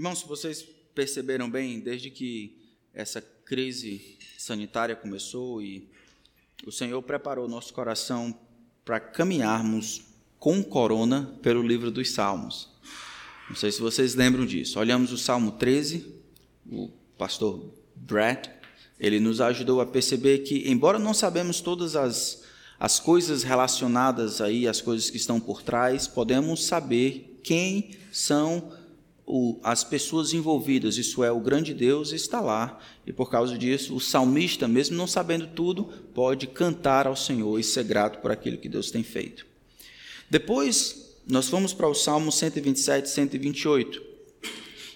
Irmãos, se vocês perceberam bem, desde que essa crise sanitária começou e o Senhor preparou nosso coração para caminharmos com corona pelo livro dos Salmos. Não sei se vocês lembram disso. Olhamos o Salmo 13, o pastor Brad, ele nos ajudou a perceber que, embora não sabemos todas as, as coisas relacionadas aí, as coisas que estão por trás, podemos saber quem são as pessoas envolvidas, isso é, o grande Deus está lá, e por causa disso, o salmista, mesmo não sabendo tudo, pode cantar ao Senhor e ser grato por aquilo que Deus tem feito. Depois, nós fomos para o Salmo 127 e 128.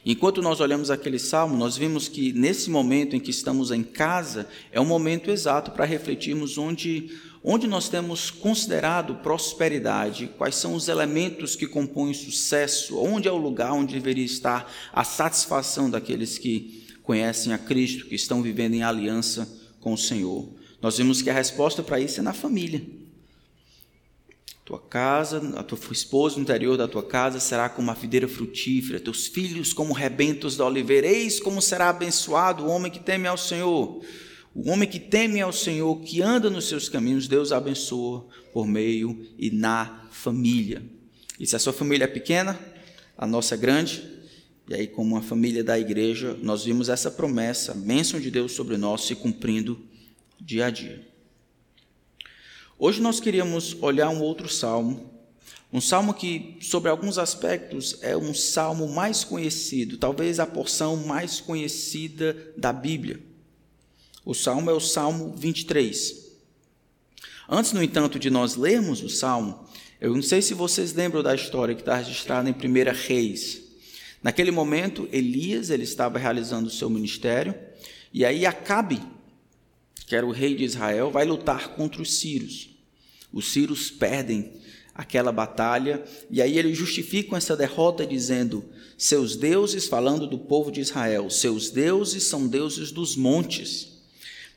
Enquanto nós olhamos aquele salmo, nós vimos que nesse momento em que estamos em casa, é o momento exato para refletirmos onde, onde nós temos considerado prosperidade, quais são os elementos que compõem sucesso, onde é o lugar onde deveria estar a satisfação daqueles que conhecem a Cristo, que estão vivendo em aliança com o Senhor. Nós vimos que a resposta para isso é na família. Tua casa, a tua esposa no interior da tua casa será como uma videira frutífera, teus filhos como rebentos da oliveira. Eis como será abençoado o homem que teme ao Senhor. O homem que teme ao Senhor, que anda nos seus caminhos, Deus abençoa por meio e na família. E se a sua família é pequena, a nossa é grande, e aí, como uma família da igreja, nós vimos essa promessa, a bênção de Deus sobre nós se cumprindo dia a dia. Hoje nós queríamos olhar um outro salmo, um salmo que, sobre alguns aspectos, é um salmo mais conhecido, talvez a porção mais conhecida da Bíblia. O salmo é o Salmo 23. Antes, no entanto, de nós lermos o salmo, eu não sei se vocês lembram da história que está registrada em 1 Reis. Naquele momento, Elias ele estava realizando o seu ministério, e aí Acabe, que era o rei de Israel, vai lutar contra os sírios. Os sírios perdem aquela batalha, e aí eles justificam essa derrota dizendo: seus deuses, falando do povo de Israel, seus deuses são deuses dos montes.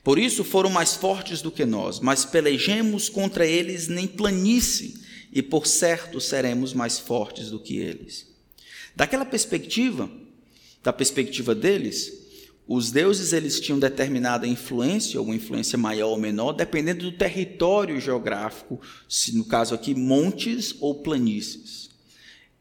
Por isso foram mais fortes do que nós, mas pelejemos contra eles nem planície, e por certo seremos mais fortes do que eles. Daquela perspectiva, da perspectiva deles, os deuses eles tinham determinada influência, ou influência maior ou menor, dependendo do território geográfico, se no caso aqui montes ou planícies.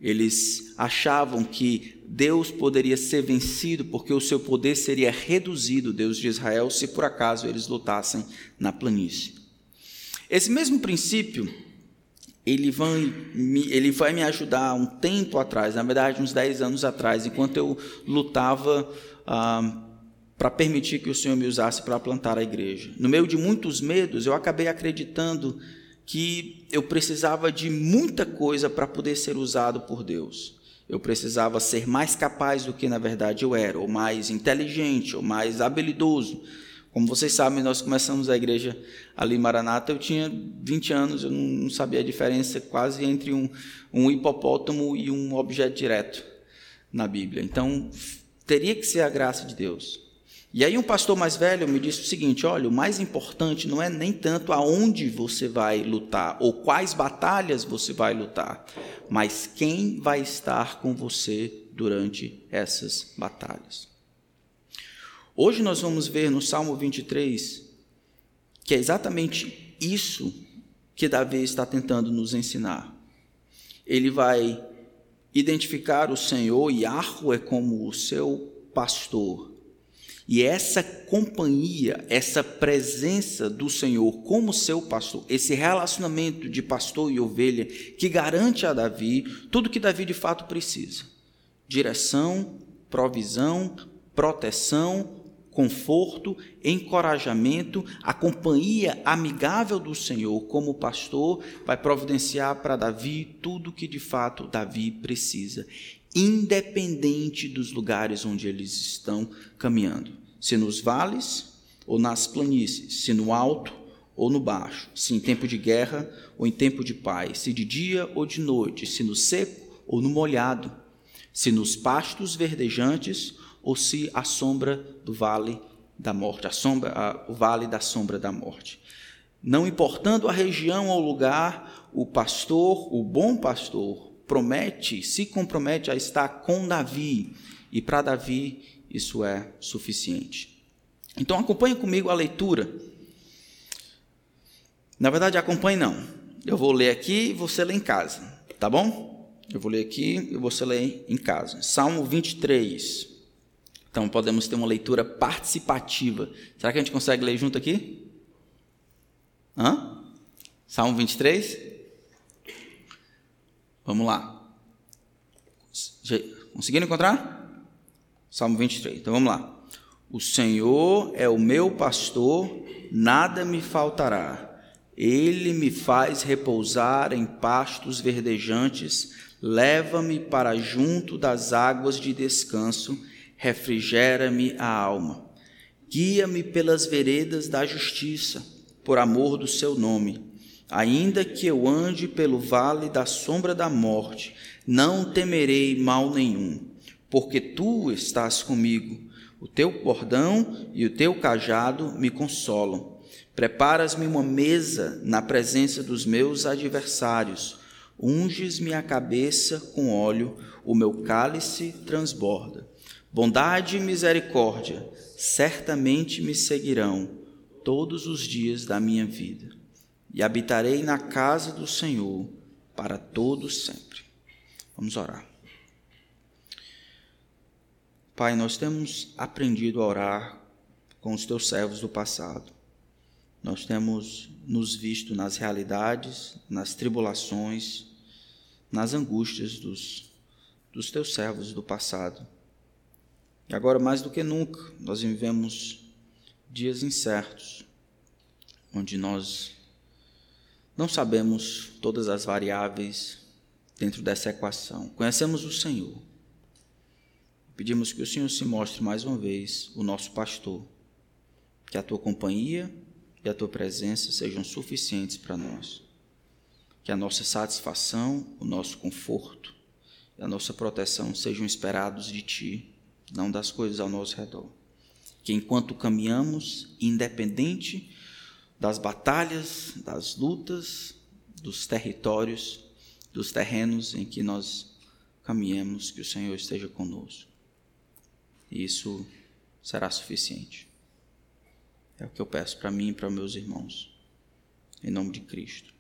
Eles achavam que Deus poderia ser vencido porque o seu poder seria reduzido, Deus de Israel, se por acaso eles lutassem na planície. Esse mesmo princípio, ele vai, me, ele vai me ajudar um tempo atrás, na verdade uns 10 anos atrás, enquanto eu lutava ah, para permitir que o Senhor me usasse para plantar a igreja. No meio de muitos medos, eu acabei acreditando que eu precisava de muita coisa para poder ser usado por Deus. Eu precisava ser mais capaz do que na verdade eu era, ou mais inteligente, ou mais habilidoso. Como vocês sabem, nós começamos a igreja ali em Maranata, eu tinha 20 anos, eu não sabia a diferença quase entre um, um hipopótamo e um objeto direto na Bíblia. Então, teria que ser a graça de Deus. E aí um pastor mais velho me disse o seguinte: olha, o mais importante não é nem tanto aonde você vai lutar ou quais batalhas você vai lutar, mas quem vai estar com você durante essas batalhas. Hoje nós vamos ver no Salmo 23 que é exatamente isso que Davi está tentando nos ensinar. Ele vai identificar o Senhor, e é como o seu pastor e essa companhia, essa presença do Senhor como seu pastor, esse relacionamento de pastor e ovelha que garante a Davi tudo que Davi de fato precisa: direção, provisão, proteção, conforto, encorajamento, a companhia amigável do Senhor como pastor vai providenciar para Davi tudo que de fato Davi precisa independente dos lugares onde eles estão caminhando, se nos vales ou nas planícies, se no alto ou no baixo, se em tempo de guerra ou em tempo de paz, se de dia ou de noite, se no seco ou no molhado, se nos pastos verdejantes ou se a sombra do vale da morte, a sombra, a, o vale da sombra da morte. Não importando a região ou lugar, o pastor, o bom pastor, promete, se compromete a estar com Davi e para Davi isso é suficiente. Então acompanhe comigo a leitura. Na verdade, acompanhe não. Eu vou ler aqui e você lê em casa, tá bom? Eu vou ler aqui e você lê em casa. Salmo 23. Então podemos ter uma leitura participativa. Será que a gente consegue ler junto aqui? Hã? Salmo 23? Vamos lá. Conseguiram encontrar? Salmo 23. Então vamos lá. O Senhor é o meu pastor, nada me faltará. Ele me faz repousar em pastos verdejantes, leva-me para junto das águas de descanso, refrigera-me a alma. Guia-me pelas veredas da justiça, por amor do seu nome. Ainda que eu ande pelo vale da sombra da morte, não temerei mal nenhum, porque tu estás comigo. O teu bordão e o teu cajado me consolam. Preparas-me uma mesa na presença dos meus adversários. Unges-me a cabeça com óleo, o meu cálice transborda. Bondade e misericórdia certamente me seguirão todos os dias da minha vida, e habitarei na casa do Senhor para todos sempre. Vamos orar. Pai, nós temos aprendido a orar com os teus servos do passado. Nós temos nos visto nas realidades, nas tribulações, nas angústias dos, dos teus servos do passado. E agora, mais do que nunca, nós vivemos dias incertos, onde nós não sabemos todas as variáveis dentro dessa equação. Conhecemos o Senhor. Pedimos que o Senhor se mostre mais uma vez o nosso pastor, que a tua companhia e a tua presença sejam suficientes para nós. Que a nossa satisfação, o nosso conforto e a nossa proteção sejam esperados de ti, não das coisas ao nosso redor. Que enquanto caminhamos, independente das batalhas, das lutas, dos territórios, dos terrenos em que nós caminhemos, que o Senhor esteja conosco. E isso será suficiente. É o que eu peço para mim e para meus irmãos. Em nome de Cristo.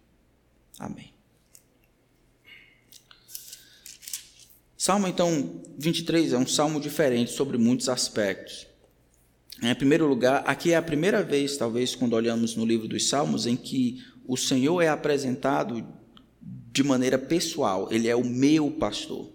Amém. Salmo, então, 23 é um salmo diferente sobre muitos aspectos. Em primeiro lugar, aqui é a primeira vez, talvez, quando olhamos no livro dos Salmos, em que o Senhor é apresentado de maneira pessoal, ele é o meu pastor.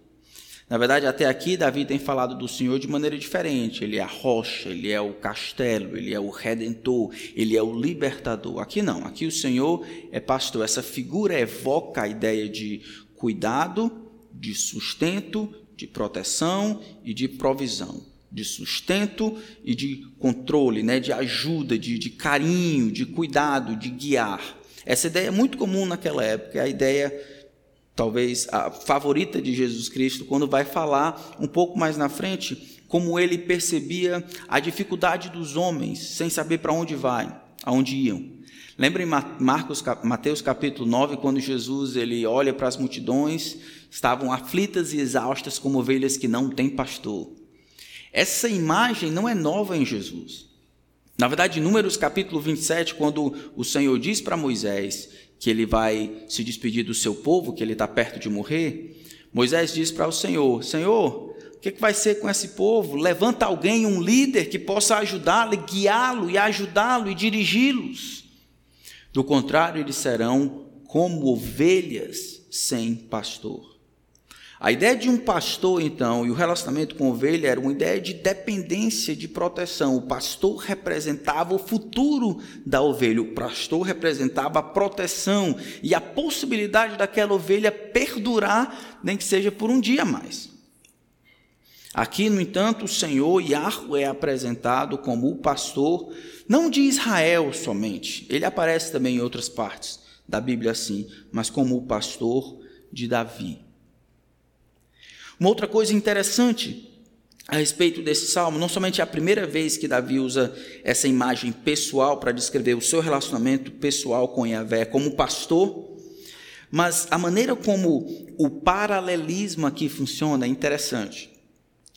Na verdade, até aqui, Davi tem falado do Senhor de maneira diferente. Ele é a rocha, ele é o castelo, ele é o redentor, ele é o libertador. Aqui não, aqui o Senhor é pastor. Essa figura evoca a ideia de cuidado, de sustento, de proteção e de provisão. De sustento e de controle, né? de ajuda, de, de carinho, de cuidado, de guiar. Essa ideia é muito comum naquela época, é a ideia talvez a favorita de Jesus Cristo, quando vai falar um pouco mais na frente como ele percebia a dificuldade dos homens sem saber para onde vai, aonde iam. Lembrem Marcos, Mateus capítulo 9, quando Jesus ele olha para as multidões, estavam aflitas e exaustas como ovelhas que não têm pastor. Essa imagem não é nova em Jesus. Na verdade, em Números capítulo 27, quando o Senhor diz para Moisés que ele vai se despedir do seu povo, que ele está perto de morrer, Moisés diz para o Senhor: Senhor, o que, que vai ser com esse povo? Levanta alguém, um líder que possa ajudá-lo, guiá-lo e ajudá-lo e dirigi-los. Do contrário, eles serão como ovelhas sem pastor. A ideia de um pastor, então, e o relacionamento com ovelha era uma ideia de dependência, de proteção. O pastor representava o futuro da ovelha, o pastor representava a proteção e a possibilidade daquela ovelha perdurar, nem que seja por um dia mais. Aqui, no entanto, o Senhor Yahweh é apresentado como o pastor, não de Israel somente, ele aparece também em outras partes da Bíblia assim, mas como o pastor de Davi. Uma outra coisa interessante a respeito desse salmo, não somente é a primeira vez que Davi usa essa imagem pessoal para descrever o seu relacionamento pessoal com Yahvé como pastor, mas a maneira como o paralelismo aqui funciona é interessante.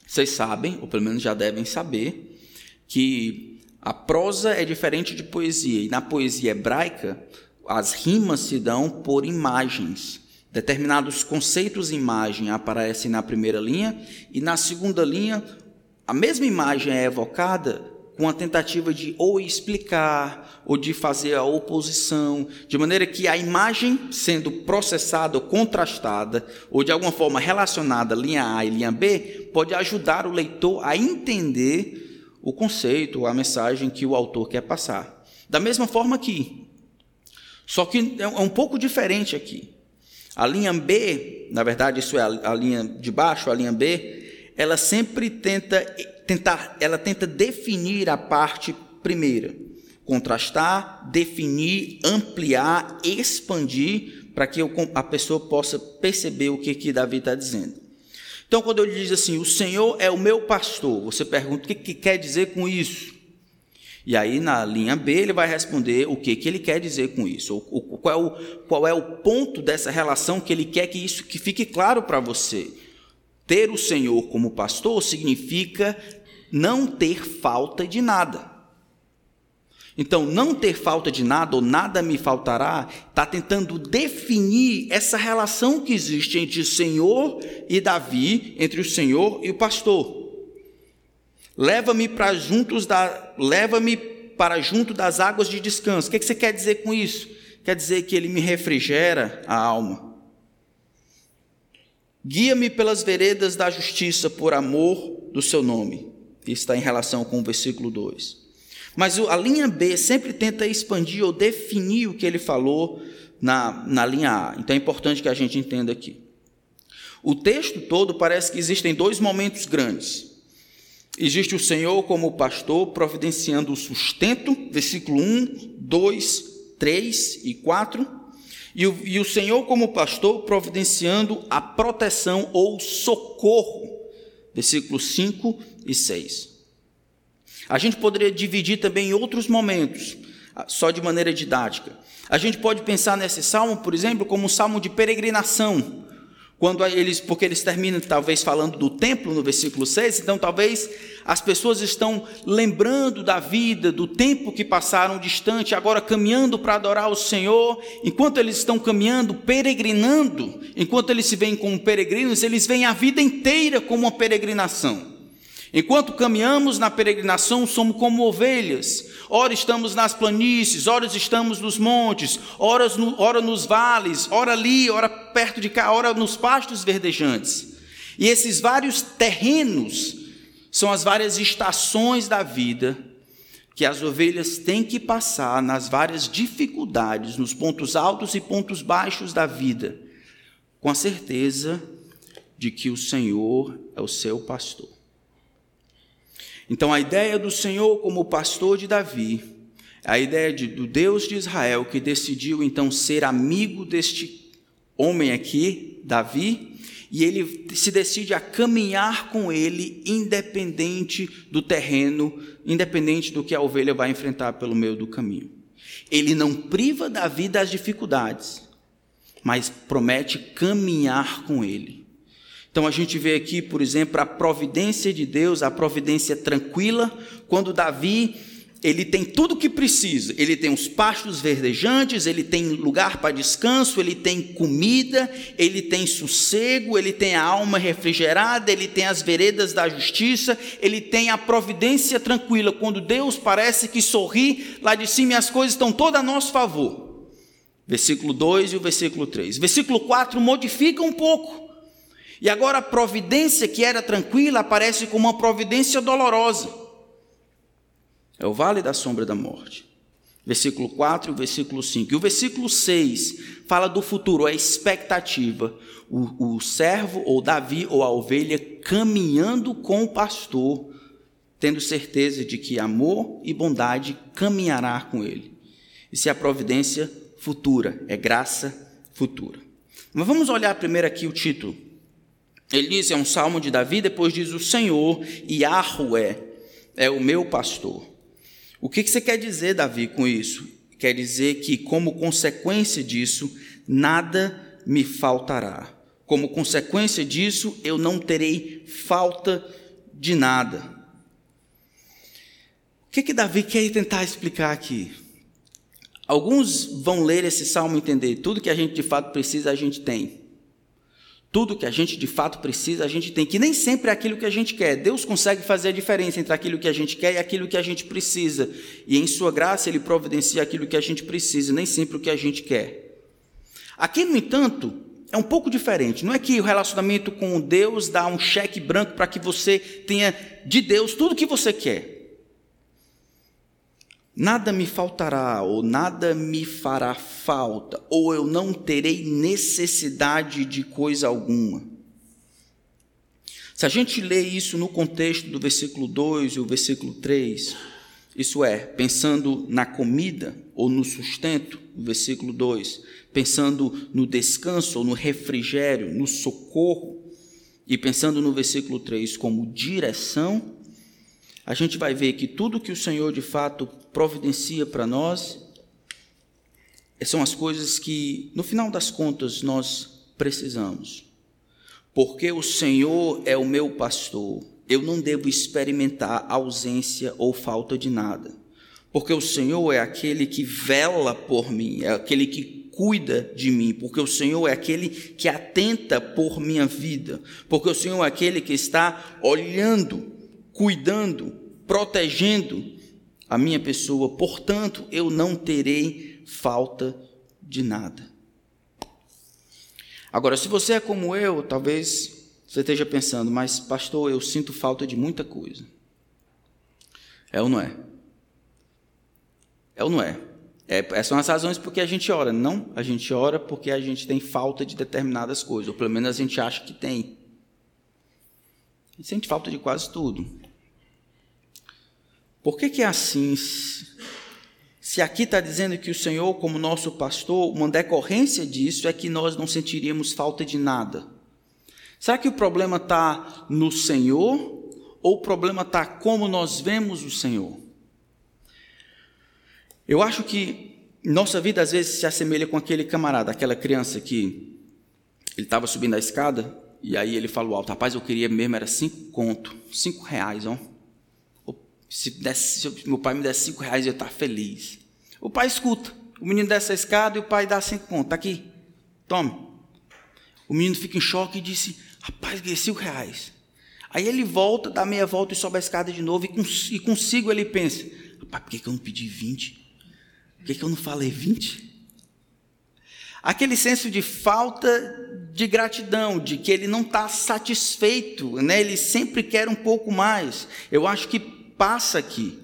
Vocês sabem, ou pelo menos já devem saber, que a prosa é diferente de poesia. E na poesia hebraica, as rimas se dão por imagens. Determinados conceitos de imagem aparecem na primeira linha, e na segunda linha, a mesma imagem é evocada com a tentativa de ou explicar ou de fazer a oposição, de maneira que a imagem sendo processada ou contrastada ou de alguma forma relacionada linha A e linha B pode ajudar o leitor a entender o conceito, a mensagem que o autor quer passar. Da mesma forma aqui. Só que é um pouco diferente aqui. A linha B, na verdade, isso é a linha de baixo, a linha B, ela sempre tenta tentar, ela tenta definir a parte primeira, contrastar, definir, ampliar, expandir, para que a pessoa possa perceber o que, que Davi está dizendo. Então, quando ele diz assim, o Senhor é o meu pastor, você pergunta o que, que quer dizer com isso? E aí, na linha B, ele vai responder o que, que ele quer dizer com isso, o, o, qual, é o, qual é o ponto dessa relação que ele quer que isso que fique claro para você. Ter o Senhor como pastor significa não ter falta de nada. Então, não ter falta de nada ou nada me faltará, está tentando definir essa relação que existe entre o Senhor e Davi, entre o Senhor e o pastor. Leva-me para juntos da, leva-me para junto das águas de descanso. O que, que você quer dizer com isso? Quer dizer que ele me refrigera a alma. Guia-me pelas veredas da justiça por amor do seu nome. Isso está em relação com o versículo 2. Mas a linha B sempre tenta expandir ou definir o que ele falou na, na linha A. Então é importante que a gente entenda aqui. O texto todo parece que existem dois momentos grandes. Existe o Senhor como pastor providenciando o sustento, versículo 1, 2, 3 e 4 e o, e o Senhor, como pastor, providenciando a proteção ou socorro. Versículos 5 e 6. A gente poderia dividir também em outros momentos, só de maneira didática. A gente pode pensar nesse salmo, por exemplo, como um salmo de peregrinação, quando eles, porque eles terminam talvez falando do templo no versículo 6, então talvez as pessoas estão lembrando da vida, do tempo que passaram distante, agora caminhando para adorar o Senhor, enquanto eles estão caminhando, peregrinando, enquanto eles se veem como peregrinos, eles veem a vida inteira como uma peregrinação. Enquanto caminhamos na peregrinação, somos como ovelhas. Ora estamos nas planícies, ora estamos nos montes, ora, no, ora nos vales, ora ali, ora perto de cá, ora nos pastos verdejantes. E esses vários terrenos são as várias estações da vida que as ovelhas têm que passar nas várias dificuldades, nos pontos altos e pontos baixos da vida, com a certeza de que o Senhor é o seu pastor. Então, a ideia do Senhor como pastor de Davi, a ideia de, do Deus de Israel que decidiu então ser amigo deste homem aqui, Davi, e ele se decide a caminhar com ele, independente do terreno, independente do que a ovelha vai enfrentar pelo meio do caminho. Ele não priva Davi das dificuldades, mas promete caminhar com ele. Então a gente vê aqui, por exemplo, a providência de Deus, a providência tranquila, quando Davi, ele tem tudo o que precisa. Ele tem os pastos verdejantes, ele tem lugar para descanso, ele tem comida, ele tem sossego, ele tem a alma refrigerada, ele tem as veredas da justiça, ele tem a providência tranquila. Quando Deus parece que sorri, lá de cima as coisas estão todas a nosso favor. Versículo 2 e o versículo 3. Versículo 4 modifica um pouco. E agora a providência que era tranquila aparece como uma providência dolorosa. É o vale da sombra da morte. Versículo 4 e o versículo 5. E o versículo 6 fala do futuro, a expectativa. O, o servo, ou Davi, ou a ovelha, caminhando com o pastor, tendo certeza de que amor e bondade caminhará com ele. Isso é a providência futura, é graça futura. Mas vamos olhar primeiro aqui o título. Ele diz, é um salmo de Davi, depois diz: O Senhor, Yahweh, é o meu pastor. O que você quer dizer, Davi, com isso? Quer dizer que, como consequência disso, nada me faltará. Como consequência disso, eu não terei falta de nada. O que, que Davi quer tentar explicar aqui? Alguns vão ler esse salmo e entender: tudo que a gente de fato precisa, a gente tem. Tudo que a gente de fato precisa, a gente tem, que nem sempre é aquilo que a gente quer. Deus consegue fazer a diferença entre aquilo que a gente quer e aquilo que a gente precisa. E em Sua graça, Ele providencia aquilo que a gente precisa, nem sempre o que a gente quer. Aqui, no entanto, é um pouco diferente. Não é que o relacionamento com Deus dá um cheque branco para que você tenha de Deus tudo o que você quer. Nada me faltará, ou nada me fará falta, ou eu não terei necessidade de coisa alguma. Se a gente lê isso no contexto do versículo 2 e o versículo 3, isso é, pensando na comida ou no sustento, versículo 2, pensando no descanso ou no refrigério, no socorro, e pensando no versículo 3 como direção, a gente vai ver que tudo que o Senhor de fato providencia para nós são as coisas que, no final das contas, nós precisamos. Porque o Senhor é o meu pastor, eu não devo experimentar ausência ou falta de nada. Porque o Senhor é aquele que vela por mim, é aquele que cuida de mim, porque o Senhor é aquele que atenta por minha vida, porque o Senhor é aquele que está olhando cuidando, protegendo a minha pessoa, portanto, eu não terei falta de nada. Agora, se você é como eu, talvez você esteja pensando, mas pastor, eu sinto falta de muita coisa. É ou não é? É ou não é? é essas são as razões porque a gente ora. Não, a gente ora porque a gente tem falta de determinadas coisas, ou pelo menos a gente acha que tem. Sente falta de quase tudo. Por que, que é assim? Se aqui está dizendo que o Senhor, como nosso pastor, uma decorrência disso é que nós não sentiríamos falta de nada. Será que o problema está no Senhor ou o problema está como nós vemos o Senhor? Eu acho que nossa vida às vezes se assemelha com aquele camarada, aquela criança que ele estava subindo a escada e aí ele falou alto, rapaz, eu queria mesmo, era cinco conto, cinco reais, ó. Se, desse, se meu pai me desse cinco reais, eu ia estar feliz. O pai escuta. O menino desce a escada e o pai dá cinco contos. Está aqui. Tome. O menino fica em choque e disse: Rapaz, ganhei cinco reais. Aí ele volta, dá meia volta e sobe a escada de novo. E, consigo ele pensa: Rapaz, por que, que eu não pedi vinte? Por que, que eu não falei vinte? Aquele senso de falta de gratidão, de que ele não está satisfeito, né? ele sempre quer um pouco mais. Eu acho que passa aqui.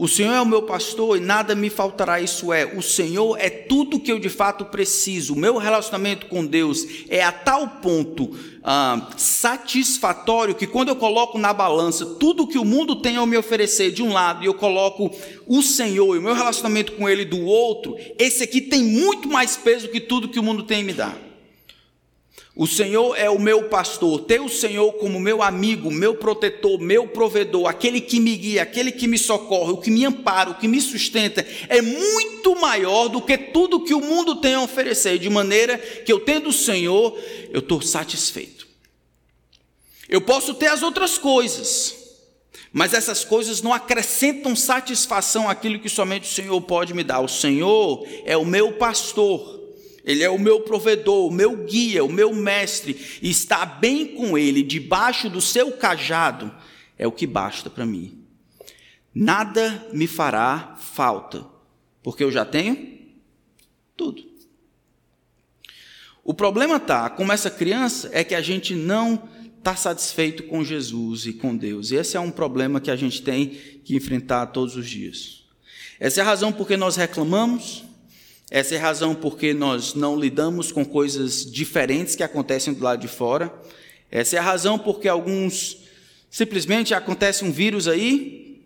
O Senhor é o meu pastor e nada me faltará. Isso é, o Senhor é tudo que eu de fato preciso. O meu relacionamento com Deus é a tal ponto ah, satisfatório que quando eu coloco na balança tudo que o mundo tem a me oferecer de um lado e eu coloco o Senhor e o meu relacionamento com Ele do outro, esse aqui tem muito mais peso que tudo que o mundo tem a me dar. O Senhor é o meu pastor, ter o Senhor como meu amigo, meu protetor, meu provedor, aquele que me guia, aquele que me socorre, o que me ampara, o que me sustenta, é muito maior do que tudo que o mundo tem a oferecer, de maneira que eu tendo o Senhor, eu estou satisfeito. Eu posso ter as outras coisas, mas essas coisas não acrescentam satisfação àquilo que somente o Senhor pode me dar. O Senhor é o meu pastor. Ele é o meu provedor, o meu guia, o meu mestre, e estar bem com Ele, debaixo do seu cajado, é o que basta para mim. Nada me fará falta, porque eu já tenho tudo. O problema está, como essa criança, é que a gente não está satisfeito com Jesus e com Deus. Esse é um problema que a gente tem que enfrentar todos os dias. Essa é a razão por que nós reclamamos, essa é a razão porque nós não lidamos com coisas diferentes que acontecem do lado de fora. Essa é a razão porque alguns simplesmente acontece um vírus aí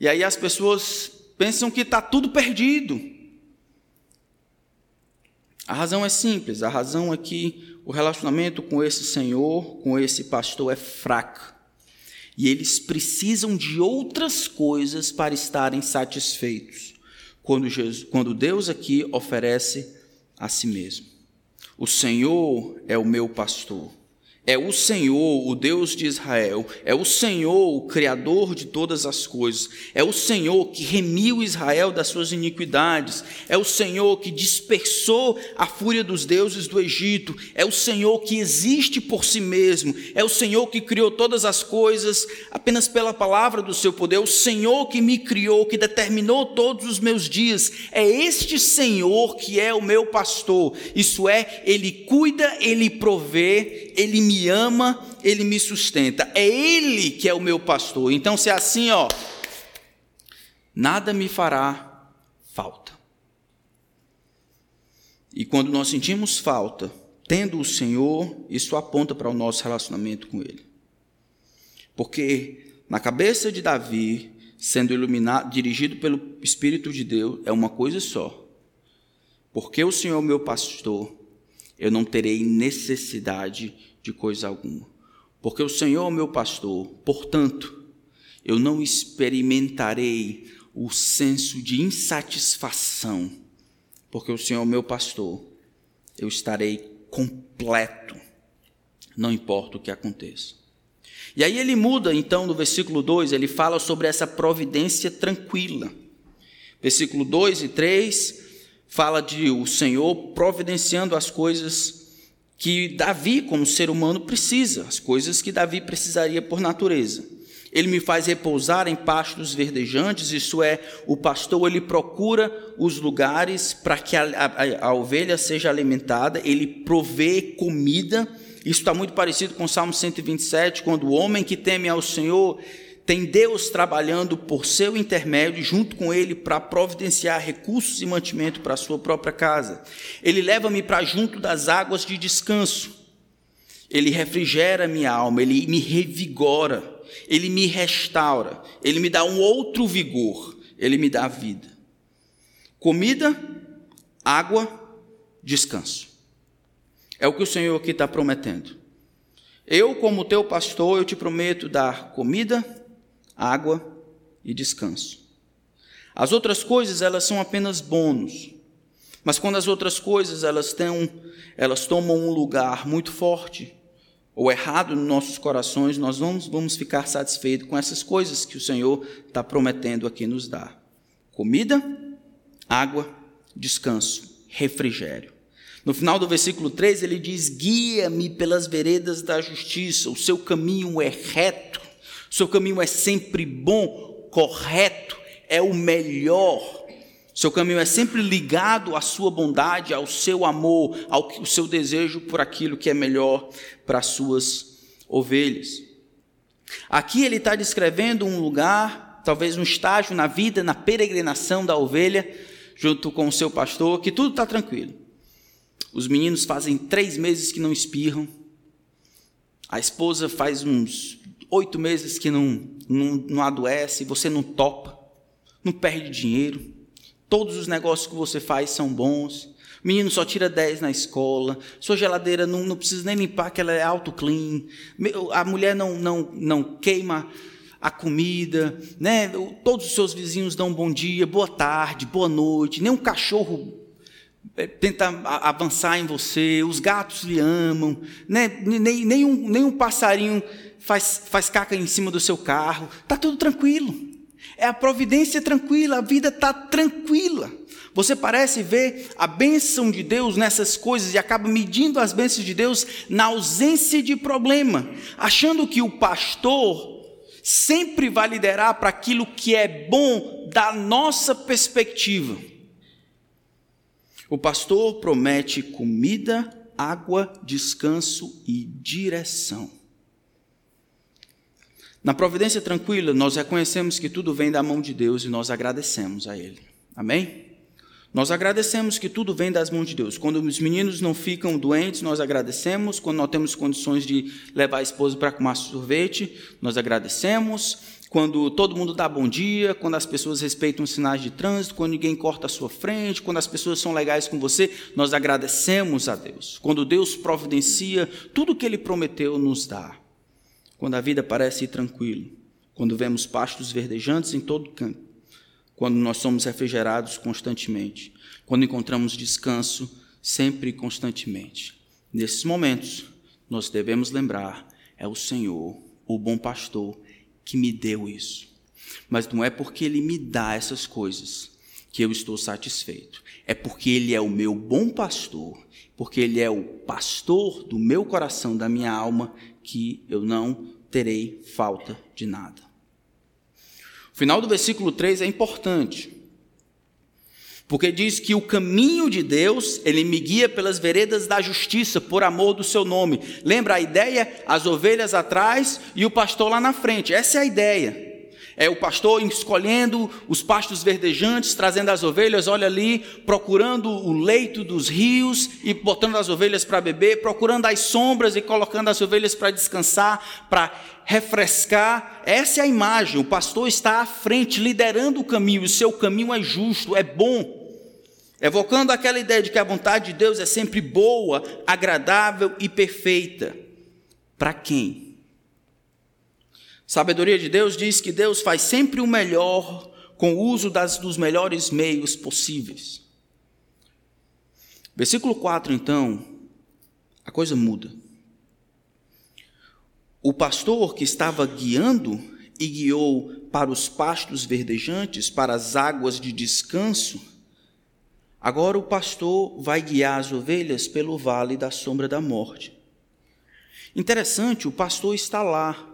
e aí as pessoas pensam que está tudo perdido. A razão é simples, a razão é que o relacionamento com esse Senhor, com esse pastor é fraco. E eles precisam de outras coisas para estarem satisfeitos quando, Jesus, quando Deus aqui oferece a si mesmo. O Senhor é o meu pastor. É o Senhor, o Deus de Israel, é o Senhor, o Criador de todas as coisas, é o Senhor que remiu Israel das suas iniquidades, é o Senhor que dispersou a fúria dos deuses do Egito, é o Senhor que existe por si mesmo, é o Senhor que criou todas as coisas apenas pela palavra do seu poder, é o Senhor que me criou, que determinou todos os meus dias, é este Senhor que é o meu pastor, isso é, Ele cuida, Ele provê, Ele me ama, ele me sustenta. É ele que é o meu pastor. Então, se é assim, ó, nada me fará falta. E quando nós sentimos falta, tendo o Senhor, isso aponta para o nosso relacionamento com ele. Porque na cabeça de Davi, sendo iluminado, dirigido pelo Espírito de Deus, é uma coisa só. Porque o Senhor é meu pastor, eu não terei necessidade de coisa alguma. Porque o Senhor é meu pastor, portanto, eu não experimentarei o senso de insatisfação, porque o Senhor é meu pastor, eu estarei completo, não importa o que aconteça. E aí ele muda, então, no versículo 2, ele fala sobre essa providência tranquila. Versículo 2 e 3 fala de o Senhor providenciando as coisas que Davi, como ser humano, precisa, as coisas que Davi precisaria por natureza. Ele me faz repousar em pastos verdejantes, isso é, o pastor ele procura os lugares para que a, a, a, ovelha seja alimentada, ele provê comida. Isso está muito parecido com o Salmo 127, quando o homem que teme ao Senhor tem Deus trabalhando por seu intermédio, junto com ele, para providenciar recursos e mantimento para a sua própria casa. Ele leva-me para junto das águas de descanso. Ele refrigera minha alma, ele me revigora, ele me restaura, ele me dá um outro vigor, ele me dá vida. Comida, água, descanso. É o que o Senhor aqui está prometendo. Eu, como teu pastor, eu te prometo dar comida, água e descanso. As outras coisas, elas são apenas bônus. Mas quando as outras coisas, elas, têm, elas tomam um lugar muito forte ou errado nos nossos corações, nós vamos, vamos ficar satisfeitos com essas coisas que o Senhor está prometendo aqui nos dar: comida, água, descanso, refrigério. No final do versículo 3, ele diz: Guia-me pelas veredas da justiça, o seu caminho é reto seu caminho é sempre bom, correto, é o melhor. Seu caminho é sempre ligado à sua bondade, ao seu amor, ao seu desejo por aquilo que é melhor para as suas ovelhas. Aqui ele está descrevendo um lugar, talvez um estágio na vida, na peregrinação da ovelha, junto com o seu pastor, que tudo está tranquilo. Os meninos fazem três meses que não espirram. A esposa faz uns oito meses que não, não, não adoece, você não topa, não perde dinheiro, todos os negócios que você faz são bons, o menino só tira 10 na escola, sua geladeira não, não precisa nem limpar, que ela é auto-clean, a mulher não, não, não queima a comida, né? todos os seus vizinhos dão um bom dia, boa tarde, boa noite, nem um cachorro é, tenta avançar em você, os gatos lhe amam, né? um, nem um passarinho faz, faz caca em cima do seu carro, está tudo tranquilo. É a providência tranquila, a vida está tranquila. Você parece ver a bênção de Deus nessas coisas e acaba medindo as bênçãos de Deus na ausência de problema, achando que o pastor sempre vai liderar para aquilo que é bom da nossa perspectiva. O pastor promete comida, água, descanso e direção. Na providência tranquila, nós reconhecemos que tudo vem da mão de Deus e nós agradecemos a Ele. Amém? Nós agradecemos que tudo vem das mãos de Deus. Quando os meninos não ficam doentes, nós agradecemos. Quando nós temos condições de levar a esposa para comer sorvete, nós agradecemos. Quando todo mundo dá bom dia, quando as pessoas respeitam os sinais de trânsito, quando ninguém corta a sua frente, quando as pessoas são legais com você, nós agradecemos a Deus. Quando Deus providencia tudo o que Ele prometeu nos dar quando a vida parece ir tranquila, quando vemos pastos verdejantes em todo canto, quando nós somos refrigerados constantemente, quando encontramos descanso sempre e constantemente. Nesses momentos, nós devemos lembrar: é o Senhor, o bom pastor, que me deu isso. Mas não é porque Ele me dá essas coisas que eu estou satisfeito. É porque Ele é o meu bom pastor, porque Ele é o pastor do meu coração, da minha alma, que eu não terei falta de nada. O final do versículo 3 é importante. Porque diz que o caminho de Deus, ele me guia pelas veredas da justiça, por amor do seu nome. Lembra a ideia? As ovelhas atrás e o pastor lá na frente. Essa é a ideia. É o pastor escolhendo os pastos verdejantes, trazendo as ovelhas, olha ali, procurando o leito dos rios e botando as ovelhas para beber, procurando as sombras e colocando as ovelhas para descansar, para refrescar. Essa é a imagem. O pastor está à frente, liderando o caminho, o seu caminho é justo, é bom. Evocando aquela ideia de que a vontade de Deus é sempre boa, agradável e perfeita. Para quem? Sabedoria de Deus diz que Deus faz sempre o melhor com o uso das, dos melhores meios possíveis. Versículo 4, então, a coisa muda. O pastor que estava guiando e guiou para os pastos verdejantes, para as águas de descanso, agora o pastor vai guiar as ovelhas pelo vale da sombra da morte. Interessante, o pastor está lá,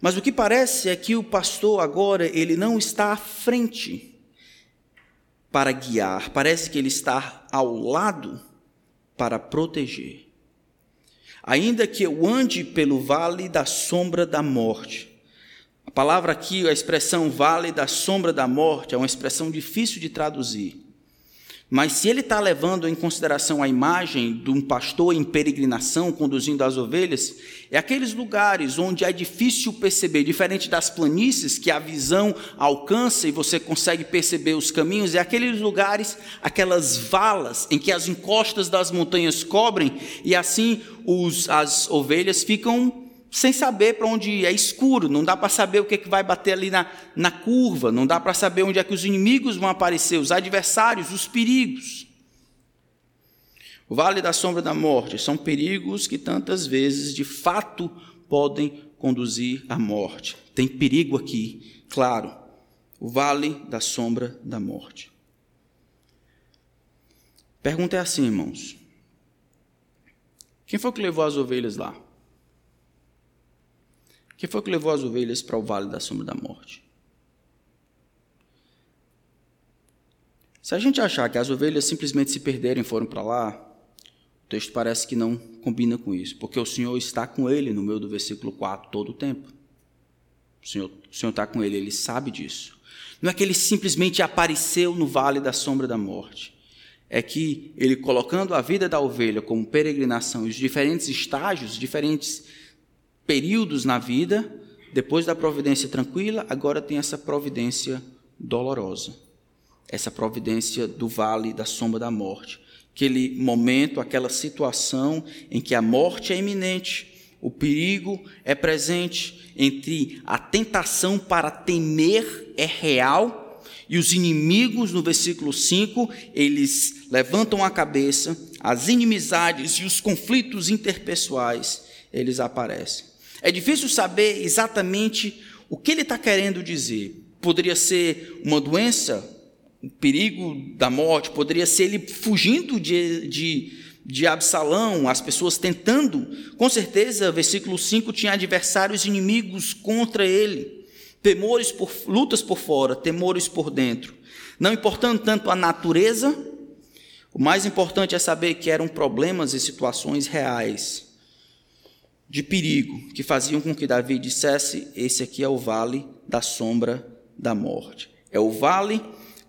mas o que parece é que o pastor agora ele não está à frente para guiar, parece que ele está ao lado para proteger. Ainda que eu ande pelo vale da sombra da morte. A palavra aqui, a expressão vale da sombra da morte, é uma expressão difícil de traduzir. Mas se ele está levando em consideração a imagem de um pastor em peregrinação conduzindo as ovelhas, é aqueles lugares onde é difícil perceber, diferente das planícies que a visão alcança e você consegue perceber os caminhos, é aqueles lugares, aquelas valas em que as encostas das montanhas cobrem e assim os, as ovelhas ficam sem saber para onde ir, é escuro, não dá para saber o que, é que vai bater ali na, na curva, não dá para saber onde é que os inimigos vão aparecer, os adversários, os perigos. O vale da sombra da morte são perigos que tantas vezes, de fato, podem conduzir à morte. Tem perigo aqui, claro. O vale da sombra da morte. Pergunta é assim, irmãos: quem foi que levou as ovelhas lá? Quem foi que levou as ovelhas para o vale da sombra da morte? Se a gente achar que as ovelhas simplesmente se perderam e foram para lá, o texto parece que não combina com isso, porque o Senhor está com ele no meio do versículo 4 todo o tempo. O Senhor, o Senhor está com ele, ele sabe disso. Não é que ele simplesmente apareceu no vale da sombra da morte. É que ele, colocando a vida da ovelha como peregrinação, os diferentes estágios, diferentes períodos na vida, depois da providência tranquila, agora tem essa providência dolorosa. Essa providência do vale da sombra da morte. Aquele momento, aquela situação em que a morte é iminente, o perigo é presente, entre a tentação para temer é real e os inimigos, no versículo 5, eles levantam a cabeça, as inimizades e os conflitos interpessoais, eles aparecem. É difícil saber exatamente o que ele está querendo dizer. Poderia ser uma doença, um perigo da morte, poderia ser ele fugindo de, de, de Absalão, as pessoas tentando. Com certeza, versículo 5 tinha adversários inimigos contra ele, temores por, lutas por fora, temores por dentro. Não importando tanto a natureza, o mais importante é saber que eram problemas e situações reais de perigo que faziam com que Davi dissesse: Esse aqui é o vale da sombra da morte. É o vale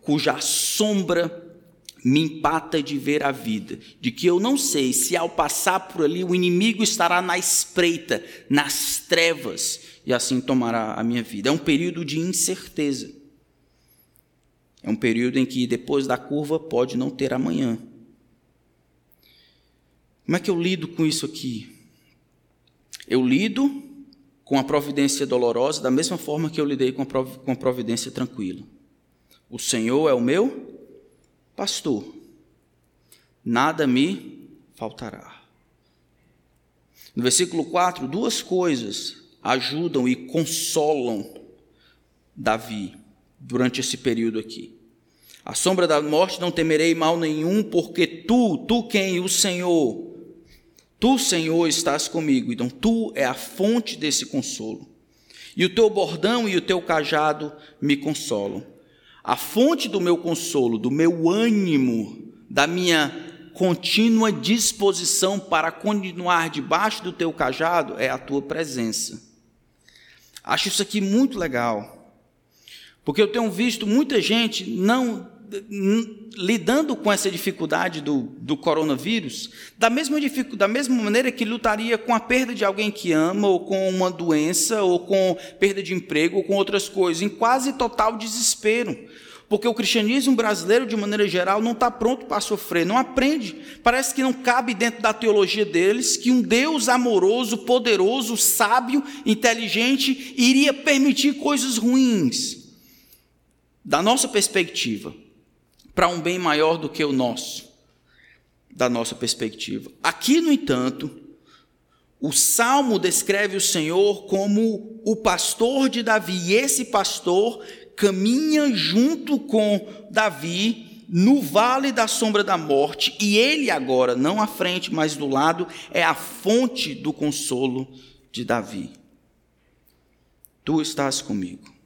cuja sombra me empata de ver a vida, de que eu não sei se ao passar por ali o inimigo estará na espreita, nas trevas, e assim tomará a minha vida. É um período de incerteza. É um período em que depois da curva pode não ter amanhã. Como é que eu lido com isso aqui? Eu lido com a providência dolorosa da mesma forma que eu lidei com a providência tranquila. O Senhor é o meu pastor, nada me faltará. No versículo 4, duas coisas ajudam e consolam Davi durante esse período aqui. A sombra da morte não temerei mal nenhum, porque tu, tu quem? O Senhor. Tu, Senhor, estás comigo. Então, tu é a fonte desse consolo. E o teu bordão e o teu cajado me consolam. A fonte do meu consolo, do meu ânimo, da minha contínua disposição para continuar debaixo do teu cajado é a tua presença. Acho isso aqui muito legal, porque eu tenho visto muita gente não lidando com essa dificuldade do, do coronavírus, da mesma, da mesma maneira que lutaria com a perda de alguém que ama, ou com uma doença, ou com perda de emprego, ou com outras coisas, em quase total desespero. Porque o cristianismo brasileiro, de maneira geral, não está pronto para sofrer, não aprende. Parece que não cabe dentro da teologia deles que um Deus amoroso, poderoso, sábio, inteligente, iria permitir coisas ruins. Da nossa perspectiva, para um bem maior do que o nosso, da nossa perspectiva. Aqui, no entanto, o salmo descreve o Senhor como o pastor de Davi, e esse pastor caminha junto com Davi no vale da sombra da morte, e ele agora, não à frente, mas do lado, é a fonte do consolo de Davi. Tu estás comigo.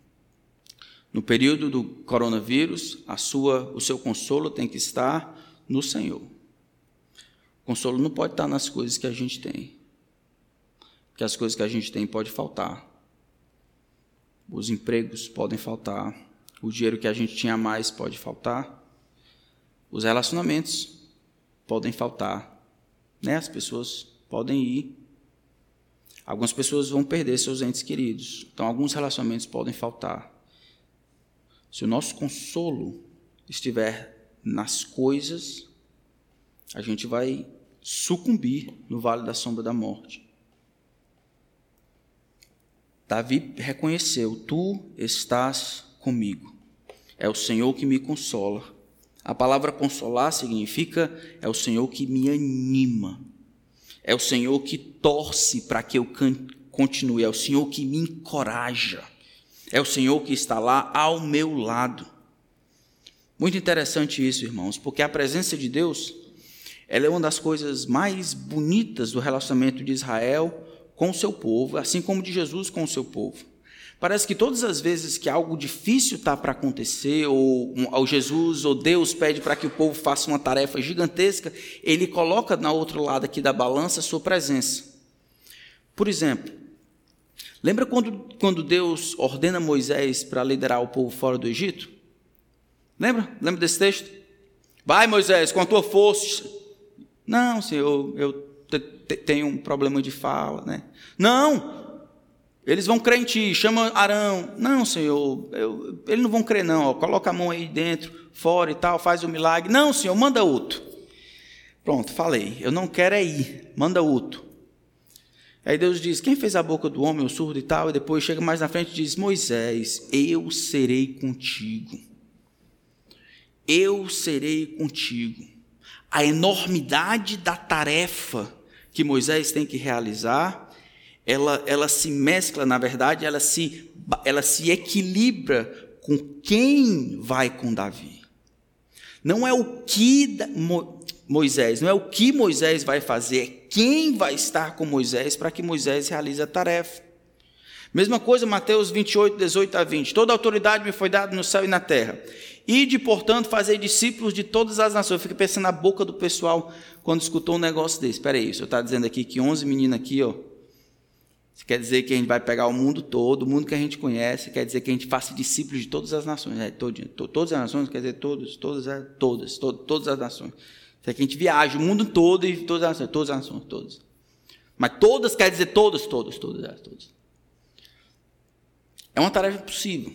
No período do coronavírus, a sua, o seu consolo tem que estar no Senhor. O consolo não pode estar nas coisas que a gente tem. Porque as coisas que a gente tem pode faltar. Os empregos podem faltar. O dinheiro que a gente tinha mais pode faltar. Os relacionamentos podem faltar. Né? As pessoas podem ir. Algumas pessoas vão perder seus entes queridos. Então, alguns relacionamentos podem faltar. Se o nosso consolo estiver nas coisas, a gente vai sucumbir no vale da sombra da morte. Davi reconheceu: Tu estás comigo. É o Senhor que me consola. A palavra consolar significa é o Senhor que me anima. É o Senhor que torce para que eu continue. É o Senhor que me encoraja. É o Senhor que está lá ao meu lado. Muito interessante isso, irmãos, porque a presença de Deus, ela é uma das coisas mais bonitas do relacionamento de Israel com o seu povo, assim como de Jesus com o seu povo. Parece que todas as vezes que algo difícil está para acontecer, ou, ou Jesus ou Deus pede para que o povo faça uma tarefa gigantesca, ele coloca na outro lado aqui da balança a sua presença. Por exemplo, Lembra quando, quando Deus ordena Moisés para liderar o povo fora do Egito? Lembra? Lembra desse texto? Vai, Moisés, com a tua força. Não, Senhor, eu tenho um problema de fala, né? Não! Eles vão crer em ti, chama Arão. Não, Senhor, eu, eles não vão crer, não. Ó, coloca a mão aí dentro, fora e tal, faz o milagre. Não, Senhor, manda outro. Pronto, falei. Eu não quero é ir, manda outro. Aí Deus diz: Quem fez a boca do homem, o surdo e tal? E depois chega mais na frente e diz: Moisés, eu serei contigo. Eu serei contigo. A enormidade da tarefa que Moisés tem que realizar, ela, ela se mescla, na verdade, ela se, ela se equilibra com quem vai com Davi. Não é o que Moisés, não é o que Moisés vai fazer, é quem vai estar com Moisés para que Moisés realize a tarefa. Mesma coisa, Mateus 28, 18 a 20. Toda autoridade me foi dada no céu e na terra. Ide, portanto, fazer discípulos de todas as nações. Eu fico pensando na boca do pessoal quando escutou um negócio desse. Espera aí, o senhor está dizendo aqui que 11 meninas aqui, ó. Isso quer dizer que a gente vai pegar o mundo todo, o mundo que a gente conhece, quer dizer que a gente faça discípulos de todas as nações. É, todo, todas as nações, quer dizer todos, todas, é, todas, todas, todas as nações. É que a gente viaja o mundo todo e todas as nações, todas as nações, todas. Mas todas quer dizer todas, todas, todas, todas. É uma tarefa possível.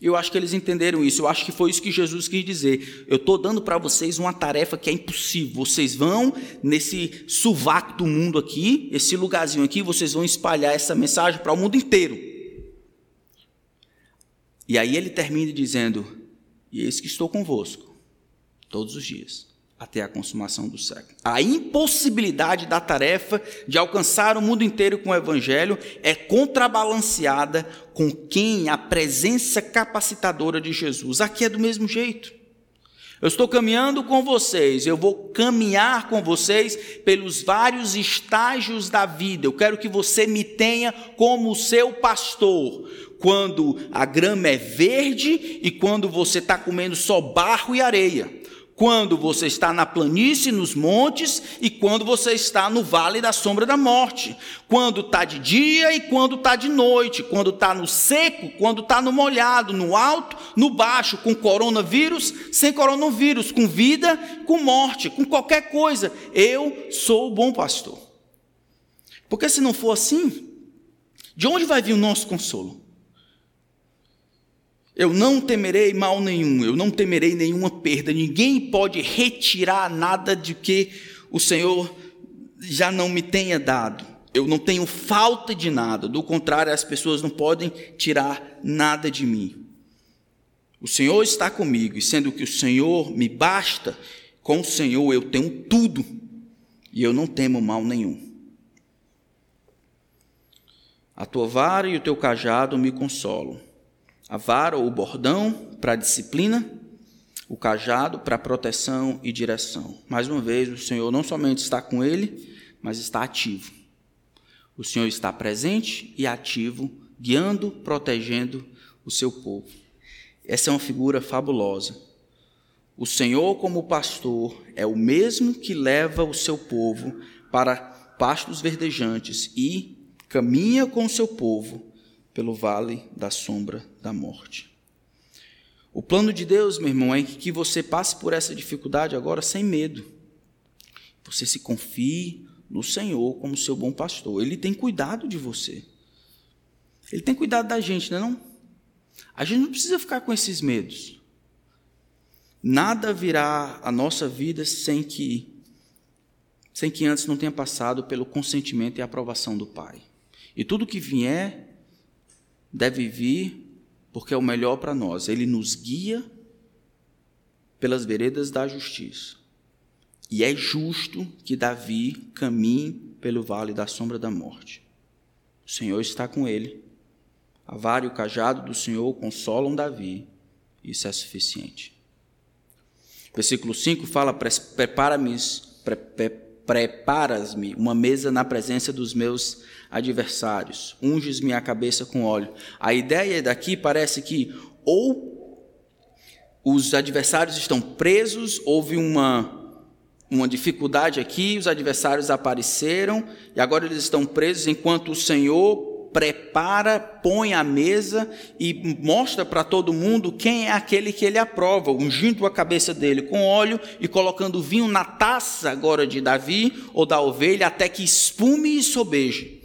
Eu acho que eles entenderam isso. Eu acho que foi isso que Jesus quis dizer. Eu estou dando para vocês uma tarefa que é impossível. Vocês vão nesse sovaco do mundo aqui, esse lugarzinho aqui, vocês vão espalhar essa mensagem para o mundo inteiro. E aí ele termina dizendo: E eis que estou convosco todos os dias até a consumação do século. A impossibilidade da tarefa de alcançar o mundo inteiro com o evangelho é contrabalanceada com quem a presença capacitadora de Jesus. Aqui é do mesmo jeito. Eu estou caminhando com vocês, eu vou caminhar com vocês pelos vários estágios da vida. Eu quero que você me tenha como seu pastor. Quando a grama é verde e quando você está comendo só barro e areia quando você está na planície, nos montes, e quando você está no vale da sombra da morte. Quando está de dia e quando está de noite. Quando está no seco, quando está no molhado, no alto, no baixo, com coronavírus, sem coronavírus, com vida, com morte, com qualquer coisa. Eu sou o bom pastor. Porque se não for assim, de onde vai vir o nosso consolo? Eu não temerei mal nenhum, eu não temerei nenhuma perda. Ninguém pode retirar nada de que o Senhor já não me tenha dado. Eu não tenho falta de nada, do contrário, as pessoas não podem tirar nada de mim. O Senhor está comigo, e sendo que o Senhor me basta, com o Senhor eu tenho tudo, e eu não temo mal nenhum. A tua vara e o teu cajado me consolam a vara ou o bordão para a disciplina, o cajado para proteção e direção. Mais uma vez, o Senhor não somente está com ele, mas está ativo. O Senhor está presente e ativo, guiando, protegendo o seu povo. Essa é uma figura fabulosa. O Senhor, como pastor, é o mesmo que leva o seu povo para pastos verdejantes e caminha com o seu povo pelo vale da sombra da morte. O plano de Deus, meu irmão, é que você passe por essa dificuldade agora sem medo. Você se confie no Senhor como seu bom pastor. Ele tem cuidado de você. Ele tem cuidado da gente, não é não? A gente não precisa ficar com esses medos. Nada virá à nossa vida sem que sem que antes não tenha passado pelo consentimento e aprovação do Pai. E tudo que vier deve vir porque é o melhor para nós. Ele nos guia pelas veredas da justiça. E é justo que Davi caminhe pelo vale da sombra da morte. O Senhor está com ele. A vara e o cajado do Senhor consolam Davi. Isso é suficiente. Versículo 5 fala: Prepara-me, pre, pre, preparas-me uma mesa na presença dos meus adversários, unges minha cabeça com óleo. A ideia daqui parece que ou os adversários estão presos, houve uma uma dificuldade aqui, os adversários apareceram e agora eles estão presos enquanto o Senhor prepara, põe a mesa e mostra para todo mundo quem é aquele que ele aprova, ungindo a cabeça dele com óleo e colocando vinho na taça agora de Davi ou da ovelha até que espume e sobeje.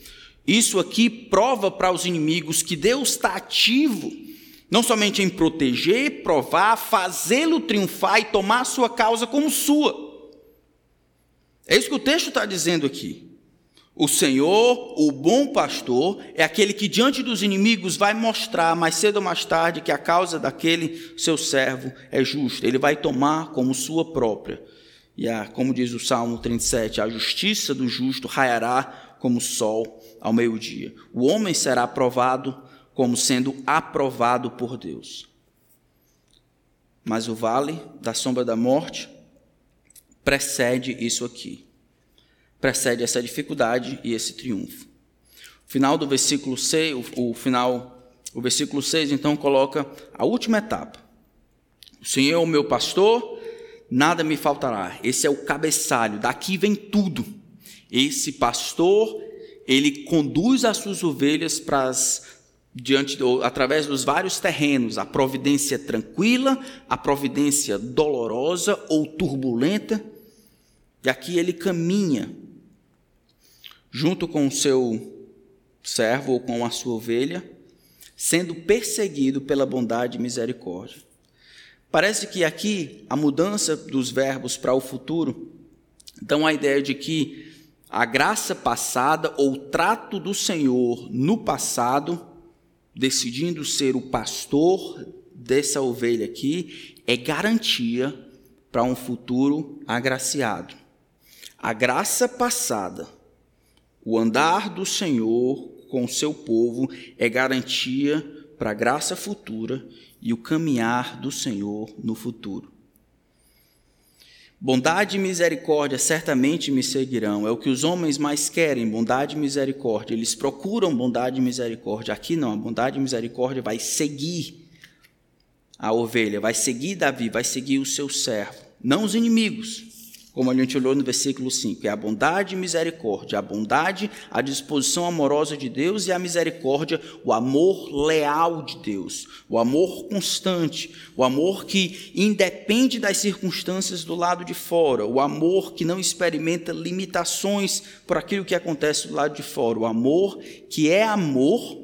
Isso aqui prova para os inimigos que Deus está ativo, não somente em proteger, provar, fazê-lo triunfar e tomar a sua causa como sua. É isso que o texto está dizendo aqui. O Senhor, o bom pastor, é aquele que diante dos inimigos vai mostrar mais cedo ou mais tarde que a causa daquele seu servo é justa. Ele vai tomar como sua própria. E a, como diz o Salmo 37, a justiça do justo raiará como sol ao meio-dia. O homem será aprovado como sendo aprovado por Deus. Mas o vale da sombra da morte precede isso aqui. Precede essa dificuldade e esse triunfo. O final do versículo 6, o, final, o versículo 6 então coloca a última etapa. O Senhor é o meu pastor, nada me faltará. Esse é o cabeçalho, daqui vem tudo. Esse pastor ele conduz as suas ovelhas para as, diante através dos vários terrenos, a providência tranquila, a providência dolorosa ou turbulenta. E aqui ele caminha junto com o seu servo ou com a sua ovelha, sendo perseguido pela bondade e misericórdia. Parece que aqui a mudança dos verbos para o futuro dão a ideia de que a graça passada ou o trato do Senhor no passado, decidindo ser o pastor dessa ovelha aqui, é garantia para um futuro agraciado. A graça passada, o andar do Senhor com o seu povo é garantia para a graça futura e o caminhar do Senhor no futuro. Bondade e misericórdia certamente me seguirão. É o que os homens mais querem, bondade e misericórdia. Eles procuram bondade e misericórdia. Aqui não, a bondade e misericórdia vai seguir a ovelha, vai seguir Davi, vai seguir o seu servo, não os inimigos como a gente olhou no versículo 5, é a bondade e misericórdia, a bondade, a disposição amorosa de Deus e a misericórdia, o amor leal de Deus, o amor constante, o amor que independe das circunstâncias do lado de fora, o amor que não experimenta limitações por aquilo que acontece do lado de fora, o amor que é amor,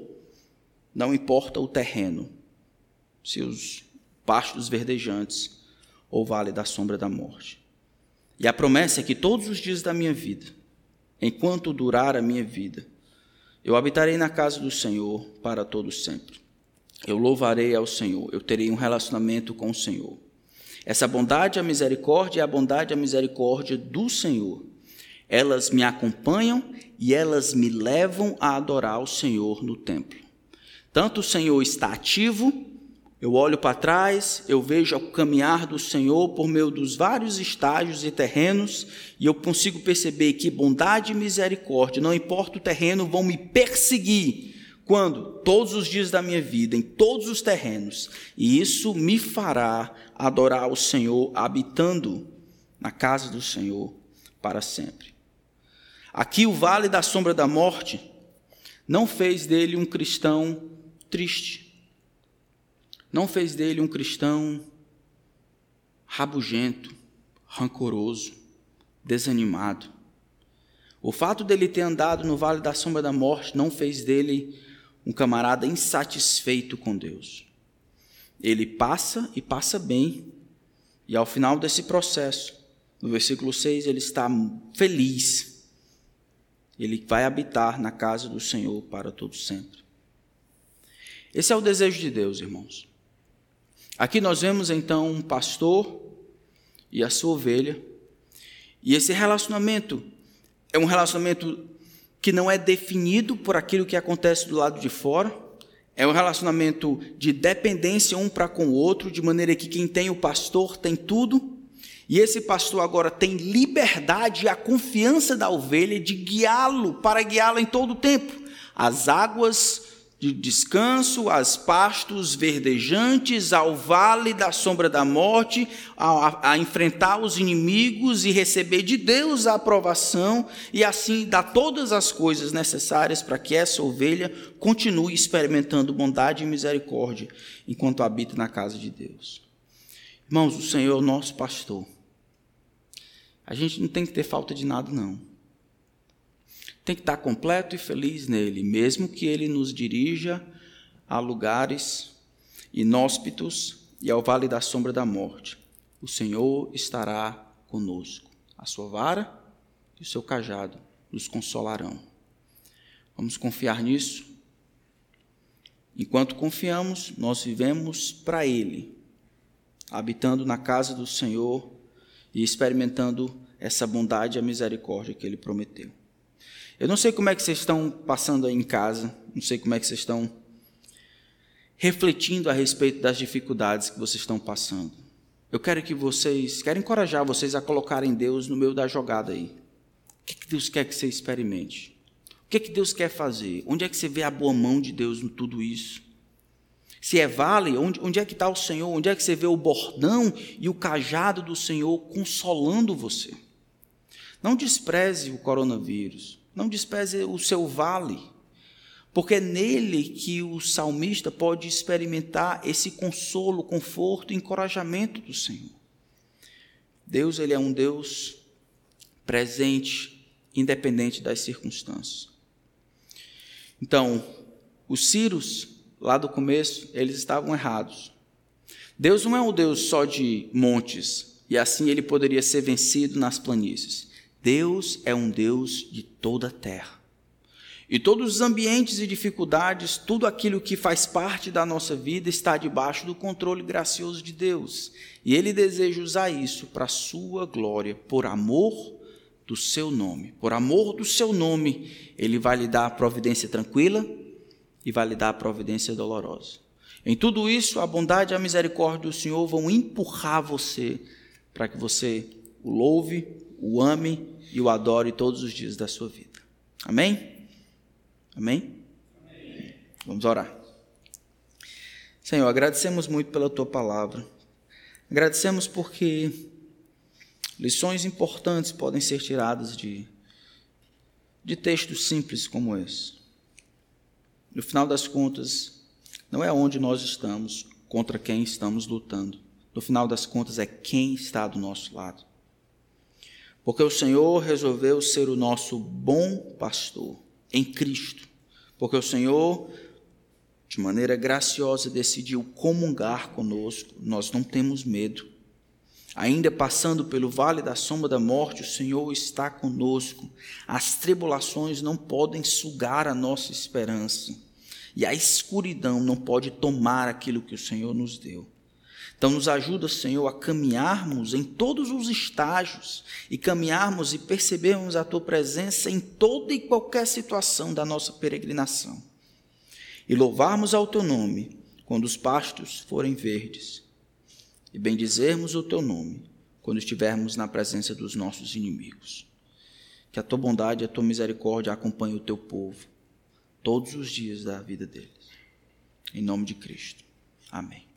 não importa o terreno, se os pastos verdejantes ou vale da sombra da morte. E a promessa é que todos os dias da minha vida, enquanto durar a minha vida, eu habitarei na casa do Senhor para todo sempre. Eu louvarei ao Senhor, eu terei um relacionamento com o Senhor. Essa bondade e a misericórdia é a bondade e a misericórdia do Senhor. Elas me acompanham e elas me levam a adorar o Senhor no templo. Tanto o Senhor está ativo eu olho para trás, eu vejo o caminhar do Senhor por meio dos vários estágios e terrenos, e eu consigo perceber que bondade e misericórdia, não importa o terreno, vão me perseguir quando? Todos os dias da minha vida, em todos os terrenos, e isso me fará adorar o Senhor habitando na casa do Senhor para sempre. Aqui o vale da sombra da morte não fez dele um cristão triste não fez dele um cristão rabugento, rancoroso, desanimado. O fato dele ter andado no vale da sombra da morte não fez dele um camarada insatisfeito com Deus. Ele passa e passa bem, e ao final desse processo, no versículo 6, ele está feliz. Ele vai habitar na casa do Senhor para todo sempre. Esse é o desejo de Deus, irmãos. Aqui nós vemos então um pastor e a sua ovelha, e esse relacionamento é um relacionamento que não é definido por aquilo que acontece do lado de fora, é um relacionamento de dependência um para com o outro, de maneira que quem tem o pastor tem tudo, e esse pastor agora tem liberdade e a confiança da ovelha de guiá-lo, para guiá-la em todo o tempo. As águas de descanso, aos pastos verdejantes, ao vale da sombra da morte, a, a, enfrentar os inimigos e receber de Deus a aprovação e assim dar todas as coisas necessárias para que essa ovelha continue experimentando bondade e misericórdia enquanto habita na casa de Deus. Irmãos, o Senhor é o nosso pastor. A gente não tem que ter falta de nada, não tem que estar completo e feliz nele, mesmo que ele nos dirija a lugares inóspitos e ao vale da sombra da morte. O Senhor estará conosco. A sua vara e o seu cajado nos consolarão. Vamos confiar nisso? Enquanto confiamos, nós vivemos para Ele, habitando na casa do Senhor e experimentando essa bondade e a misericórdia que Ele prometeu. Eu não sei como é que vocês estão passando aí em casa, não sei como é que vocês estão refletindo a respeito das dificuldades que vocês estão passando. Eu quero que vocês, quero encorajar vocês a colocarem Deus no meio da jogada aí. O que, que Deus quer que você experimente? O que, que Deus quer fazer? Onde é que você vê a boa mão de Deus em tudo isso? Se é vale, onde, onde é que está o Senhor? Onde é que você vê o bordão e o cajado do Senhor consolando você? Não despreze o coronavírus. Não despreze o seu vale, porque é nele que o salmista pode experimentar esse consolo, conforto e encorajamento do Senhor. Deus, ele é um Deus presente, independente das circunstâncias. Então, os Círios, lá do começo, eles estavam errados. Deus não é um Deus só de montes, e assim ele poderia ser vencido nas planícies. Deus é um Deus de toda a terra. E todos os ambientes e dificuldades, tudo aquilo que faz parte da nossa vida está debaixo do controle gracioso de Deus. E Ele deseja usar isso para a sua glória, por amor do seu nome. Por amor do seu nome, Ele vai lhe dar a providência tranquila e vai lhe dar a providência dolorosa. Em tudo isso, a bondade e a misericórdia do Senhor vão empurrar você para que você o louve, o ame e o adore todos os dias da sua vida. Amém? Amém? Amém. Vamos orar. Senhor, agradecemos muito pela tua palavra. Agradecemos porque lições importantes podem ser tiradas de, de textos simples como esse. No final das contas, não é onde nós estamos, contra quem estamos lutando. No final das contas, é quem está do nosso lado. Porque o Senhor resolveu ser o nosso bom pastor em Cristo. Porque o Senhor, de maneira graciosa, decidiu comungar conosco. Nós não temos medo. Ainda passando pelo vale da sombra da morte, o Senhor está conosco. As tribulações não podem sugar a nossa esperança. E a escuridão não pode tomar aquilo que o Senhor nos deu. Então, nos ajuda, Senhor, a caminharmos em todos os estágios e caminharmos e percebermos a Tua presença em toda e qualquer situação da nossa peregrinação. E louvarmos ao Teu nome quando os pastos forem verdes, e bendizermos o Teu nome quando estivermos na presença dos nossos inimigos. Que a Tua bondade e a Tua misericórdia acompanhem o Teu povo todos os dias da vida deles. Em nome de Cristo. Amém.